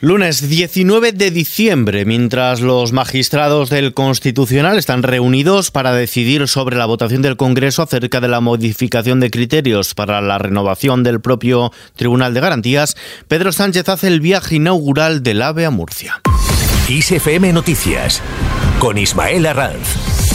Lunes 19 de diciembre, mientras los magistrados del Constitucional están reunidos para decidir sobre la votación del Congreso acerca de la modificación de criterios para la renovación del propio Tribunal de Garantías, Pedro Sánchez hace el viaje inaugural del AVE a Murcia. ISFM Noticias con Ismael Arranz.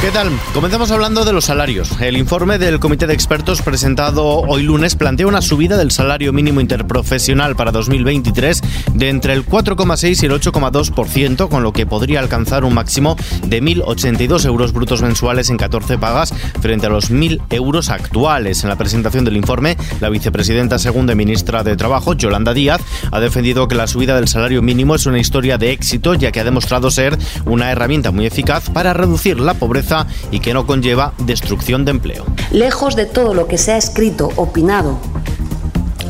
¿Qué tal? Comenzamos hablando de los salarios. El informe del Comité de Expertos presentado hoy lunes plantea una subida del salario mínimo interprofesional para 2023 de entre el 4,6 y el 8,2%, con lo que podría alcanzar un máximo de 1.082 euros brutos mensuales en 14 pagas frente a los 1.000 euros actuales. En la presentación del informe, la vicepresidenta segunda y ministra de Trabajo, Yolanda Díaz, ha defendido que la subida del salario mínimo es una historia de éxito, ya que ha demostrado ser una herramienta muy eficaz para reducir la pobreza y que no conlleva destrucción de empleo. Lejos de todo lo que se ha escrito, opinado,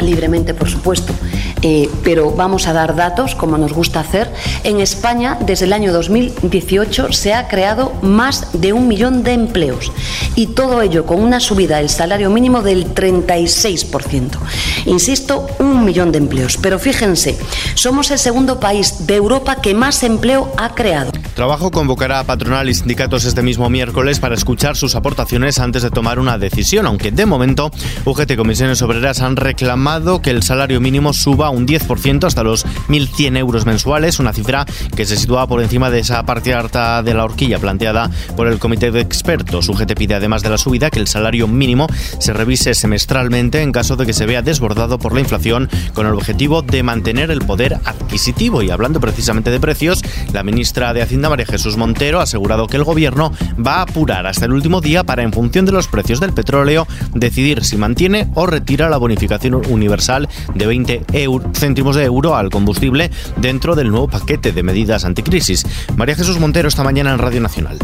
libremente por supuesto, eh, pero vamos a dar datos como nos gusta hacer. En España, desde el año 2018, se ha creado más de un millón de empleos y todo ello con una subida del salario mínimo del 36%. Insisto, un millón de empleos. Pero fíjense, somos el segundo país de Europa que más empleo ha creado. Trabajo convocará a patronal y sindicatos este mismo miércoles para escuchar sus aportaciones antes de tomar una decisión, aunque de momento UGT Comisiones Obreras han reclamado que el salario mínimo suba un 10% hasta los 1.100 euros mensuales, una cifra que se sitúa por encima de esa parte alta de la horquilla planteada por el Comité de Expertos. UGT pide además de la subida que el salario mínimo se revise semestralmente en caso de que se vea desbordado por la inflación con el objetivo de mantener el poder adquisitivo. Y hablando precisamente de precios, la ministra de Hacienda María Jesús Montero ha asegurado que el gobierno va a apurar hasta el último día para, en función de los precios del petróleo, decidir si mantiene o retira la bonificación universal de 20 céntimos de euro al combustible dentro del nuevo paquete de medidas anticrisis. María Jesús Montero esta mañana en Radio Nacional.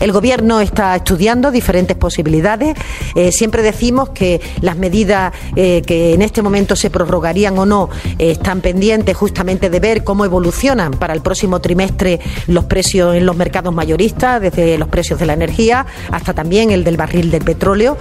El Gobierno está estudiando diferentes posibilidades. Eh, siempre decimos que las medidas eh, que en este momento se prorrogarían o no eh, están pendientes justamente de ver cómo evolucionan para el próximo trimestre los precios en los mercados mayoristas, desde los precios de la energía hasta también el del barril del petróleo,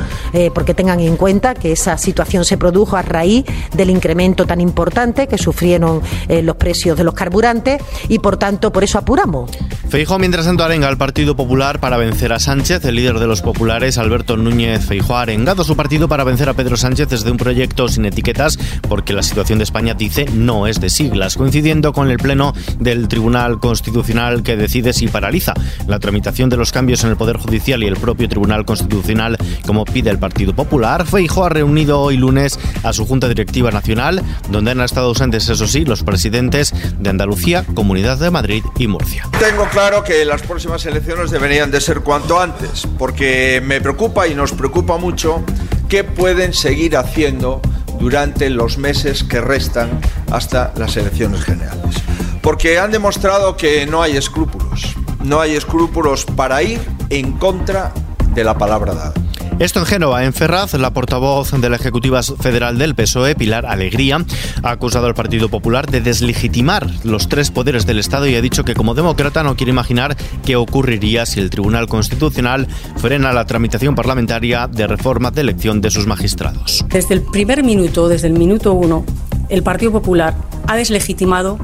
porque tengan en cuenta que esa situación se produjo a raíz del incremento tan importante que sufrieron los precios de los carburantes y por tanto por eso apuramos. Feijóo mientras tanto arenga al Partido Popular vencer a Sánchez. El líder de los populares, Alberto Núñez Feijóo, ha arengado su partido para vencer a Pedro Sánchez desde un proyecto sin etiquetas porque la situación de España, dice, no es de siglas, coincidiendo con el pleno del Tribunal Constitucional que decide si paraliza la tramitación de los cambios en el Poder Judicial y el propio Tribunal Constitucional, como pide el Partido Popular. Feijóo ha reunido hoy lunes a su Junta Directiva Nacional, donde han estado ausentes, eso sí, los presidentes de Andalucía, Comunidad de Madrid y Murcia. Tengo claro que las próximas elecciones deberían de ser cuanto antes, porque me preocupa y nos preocupa mucho qué pueden seguir haciendo durante los meses que restan hasta las elecciones generales. Porque han demostrado que no hay escrúpulos, no hay escrúpulos para ir en contra de la palabra dada. Esto en Génova, en Ferraz, la portavoz de la Ejecutiva Federal del PSOE, Pilar Alegría, ha acusado al Partido Popular de deslegitimar los tres poderes del Estado y ha dicho que como demócrata no quiere imaginar qué ocurriría si el Tribunal Constitucional frena la tramitación parlamentaria de reforma de elección de sus magistrados. Desde el primer minuto, desde el minuto uno, el Partido Popular ha deslegitimado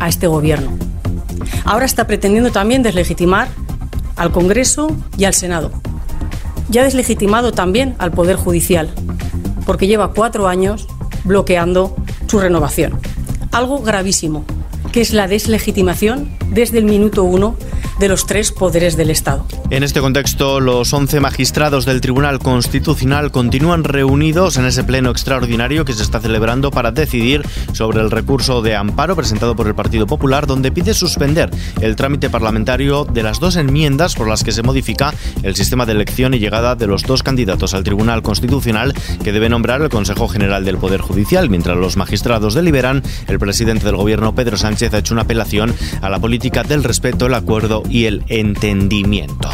a este gobierno. Ahora está pretendiendo también deslegitimar al Congreso y al Senado ya ha deslegitimado también al Poder Judicial, porque lleva cuatro años bloqueando su renovación. Algo gravísimo, que es la deslegitimación desde el minuto uno de los tres poderes del Estado. En este contexto, los 11 magistrados del Tribunal Constitucional continúan reunidos en ese pleno extraordinario que se está celebrando para decidir sobre el recurso de amparo presentado por el Partido Popular, donde pide suspender el trámite parlamentario de las dos enmiendas por las que se modifica el sistema de elección y llegada de los dos candidatos al Tribunal Constitucional que debe nombrar el Consejo General del Poder Judicial. Mientras los magistrados deliberan, el presidente del Gobierno, Pedro Sánchez, ha hecho una apelación a la política del respeto, el acuerdo y el entendimiento.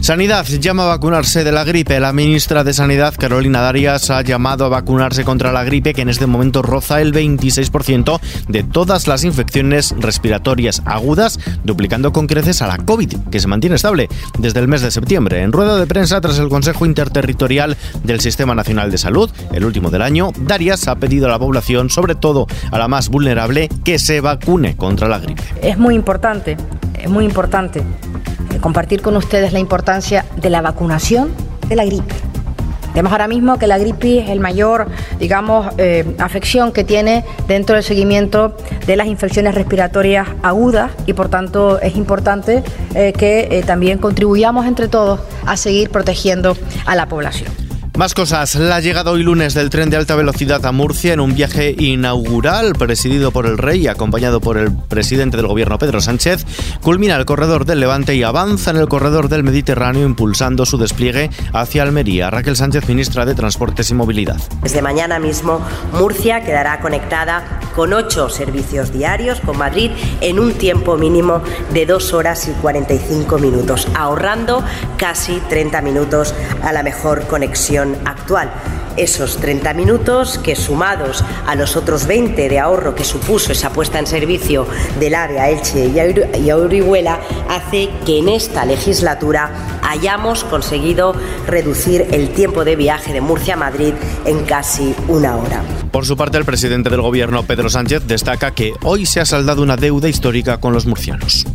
Sanidad llama a vacunarse de la gripe. La ministra de Sanidad, Carolina Darias, ha llamado a vacunarse contra la gripe que en este momento roza el 26% de todas las infecciones respiratorias agudas, duplicando con creces a la COVID, que se mantiene estable desde el mes de septiembre. En rueda de prensa tras el Consejo Interterritorial del Sistema Nacional de Salud, el último del año, Darias ha pedido a la población, sobre todo a la más vulnerable, que se vacune contra la gripe. Es muy importante, es muy importante compartir con ustedes la importancia de la vacunación de la gripe. Vemos ahora mismo que la gripe es el mayor, digamos, eh, afección que tiene dentro del seguimiento de las infecciones respiratorias agudas y por tanto es importante eh, que eh, también contribuyamos entre todos a seguir protegiendo a la población. Más cosas. La llegada hoy lunes del tren de alta velocidad a Murcia en un viaje inaugural presidido por el rey y acompañado por el presidente del gobierno Pedro Sánchez culmina el corredor del Levante y avanza en el corredor del Mediterráneo impulsando su despliegue hacia Almería. Raquel Sánchez, ministra de Transportes y Movilidad. Desde mañana mismo Murcia quedará conectada con ocho servicios diarios con Madrid en un tiempo mínimo de dos horas y 45 minutos, ahorrando casi 30 minutos a la mejor conexión actual. Esos 30 minutos que sumados a los otros 20 de ahorro que supuso esa puesta en servicio del área Elche y Orihuela hace que en esta legislatura hayamos conseguido reducir el tiempo de viaje de Murcia a Madrid en casi una hora. Por su parte, el presidente del gobierno, Pedro Sánchez, destaca que hoy se ha saldado una deuda histórica con los murcianos.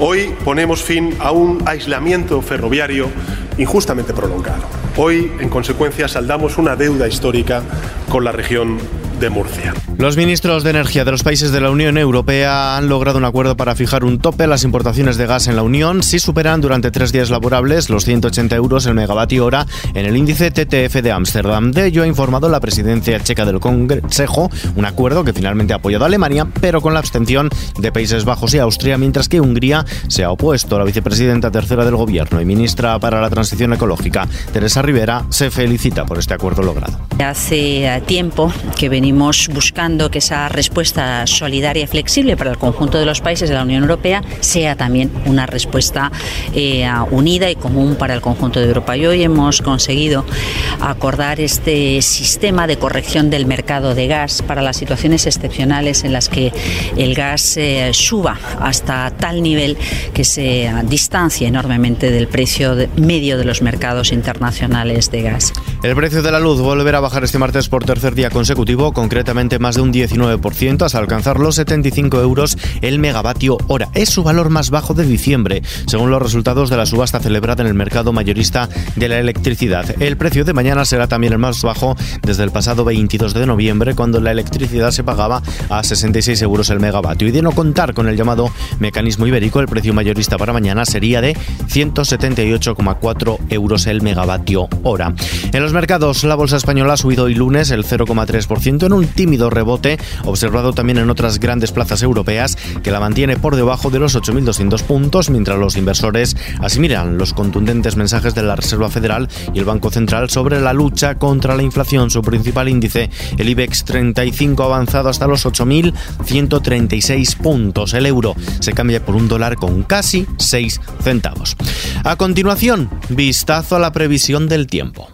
Hoy ponemos fin a un aislamiento ferroviario injustamente prolongado. Hoy, en consecuencia, saldamos una deuda histórica con la región de Murcia. Los ministros de Energía de los países de la Unión Europea han logrado un acuerdo para fijar un tope a las importaciones de gas en la Unión si superan durante tres días laborables los 180 euros el megavatio hora en el índice TTF de Ámsterdam. De ello ha informado la presidencia checa del Consejo, un acuerdo que finalmente ha apoyado a Alemania, pero con la abstención de Países Bajos y Austria, mientras que Hungría se ha opuesto. La vicepresidenta tercera del Gobierno y ministra para la Transición Ecológica, Teresa Rivera, se felicita por este acuerdo logrado. Hace eh, tiempo que venimos buscando que esa respuesta solidaria y flexible para el conjunto de los países de la Unión Europea sea también una respuesta eh, unida y común para el conjunto de Europa. Y hoy hemos conseguido acordar este sistema de corrección del mercado de gas para las situaciones excepcionales en las que el gas eh, suba hasta tal nivel que se distancia enormemente del precio medio de los mercados internacionales de gas. El precio de la luz volverá a bajar este martes por tercer día consecutivo, concretamente más de un 19%, hasta alcanzar los 75 euros el megavatio hora. Es su valor más bajo de diciembre, según los resultados de la subasta celebrada en el mercado mayorista de la electricidad. El precio de mañana será también el más bajo desde el pasado 22 de noviembre, cuando la electricidad se pagaba a 66 euros el megavatio. Y de no contar con el llamado mecanismo ibérico, el precio mayorista para mañana sería de 178,4 euros el megavatio hora. En los mercados, la bolsa española ha subido hoy lunes el 0,3% un tímido rebote observado también en otras grandes plazas europeas que la mantiene por debajo de los 8.200 puntos, mientras los inversores asimilan los contundentes mensajes de la Reserva Federal y el Banco Central sobre la lucha contra la inflación. Su principal índice, el IBEX 35, ha avanzado hasta los 8.136 puntos. El euro se cambia por un dólar con casi 6 centavos. A continuación, vistazo a la previsión del tiempo.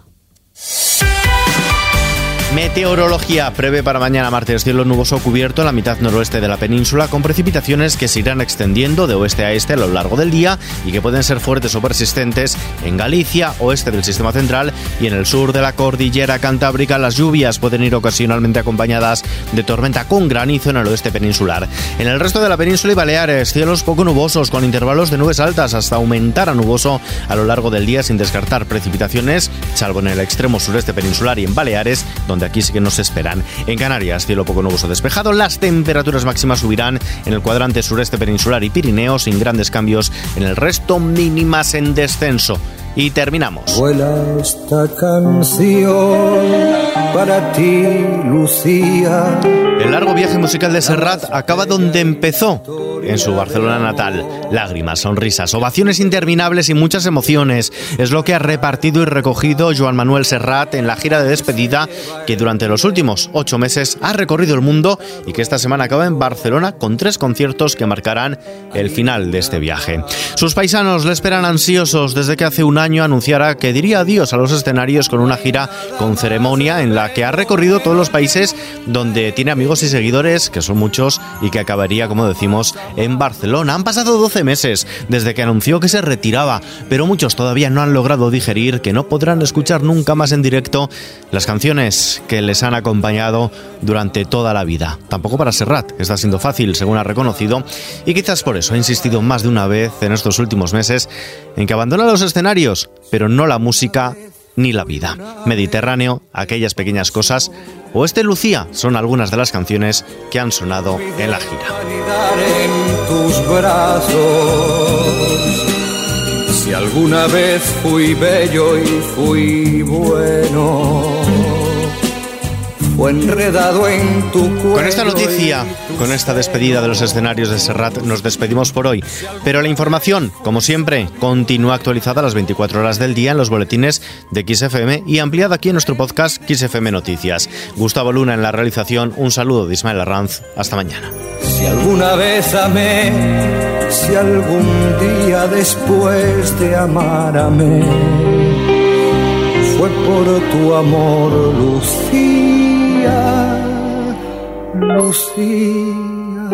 Meteorología prevé para mañana martes cielo nuboso cubierto en la mitad noroeste de la península con precipitaciones que se irán extendiendo de oeste a este a lo largo del día y que pueden ser fuertes o persistentes en Galicia, oeste del sistema central y en el sur de la cordillera cantábrica. Las lluvias pueden ir ocasionalmente acompañadas de tormenta con granizo en el oeste peninsular. En el resto de la península y Baleares, cielos poco nubosos con intervalos de nubes altas hasta aumentar a nuboso a lo largo del día sin descartar precipitaciones, salvo en el extremo sureste peninsular y en Baleares, donde aquí sí que nos esperan. En Canarias, cielo poco nuboso despejado, las temperaturas máximas subirán en el cuadrante sureste peninsular y Pirineo sin grandes cambios en el resto, mínimas en descenso. Y terminamos. Vuela esta canción para ti, Lucía. El largo viaje musical de Serrat acaba donde empezó en su Barcelona natal. Lágrimas, sonrisas, ovaciones interminables y muchas emociones. Es lo que ha repartido y recogido Joan Manuel Serrat en la gira de despedida que durante los últimos ocho meses ha recorrido el mundo y que esta semana acaba en Barcelona con tres conciertos que marcarán el final de este viaje. Sus paisanos le esperan ansiosos desde que hace un año anunciara que diría adiós a los escenarios con una gira con ceremonia en la que ha recorrido todos los países donde tiene amigos y seguidores, que son muchos, y que acabaría, como decimos, en Barcelona. Han pasado 12 meses desde que anunció que se retiraba, pero muchos todavía no han logrado digerir que no podrán escuchar nunca más en directo las canciones que les han acompañado durante toda la vida. Tampoco para Serrat está siendo fácil, según ha reconocido, y quizás por eso ha insistido más de una vez en estos últimos meses en que abandona los escenarios, pero no la música ni la vida. Mediterráneo, aquellas pequeñas cosas, o este Lucía son algunas de las canciones que han sonado en la gira. Si alguna vez fui bello y fui bueno enredado en tu Con esta noticia, con esta despedida de los escenarios de Serrat, nos despedimos por hoy. Pero la información, como siempre, continúa actualizada a las 24 horas del día en los boletines de XFM y ampliada aquí en nuestro podcast XFM Noticias. Gustavo Luna en la realización, un saludo de Ismael Arranz. Hasta mañana. Si alguna vez amé, si algún día después de amar fue por tu amor, Lucía. Lucía.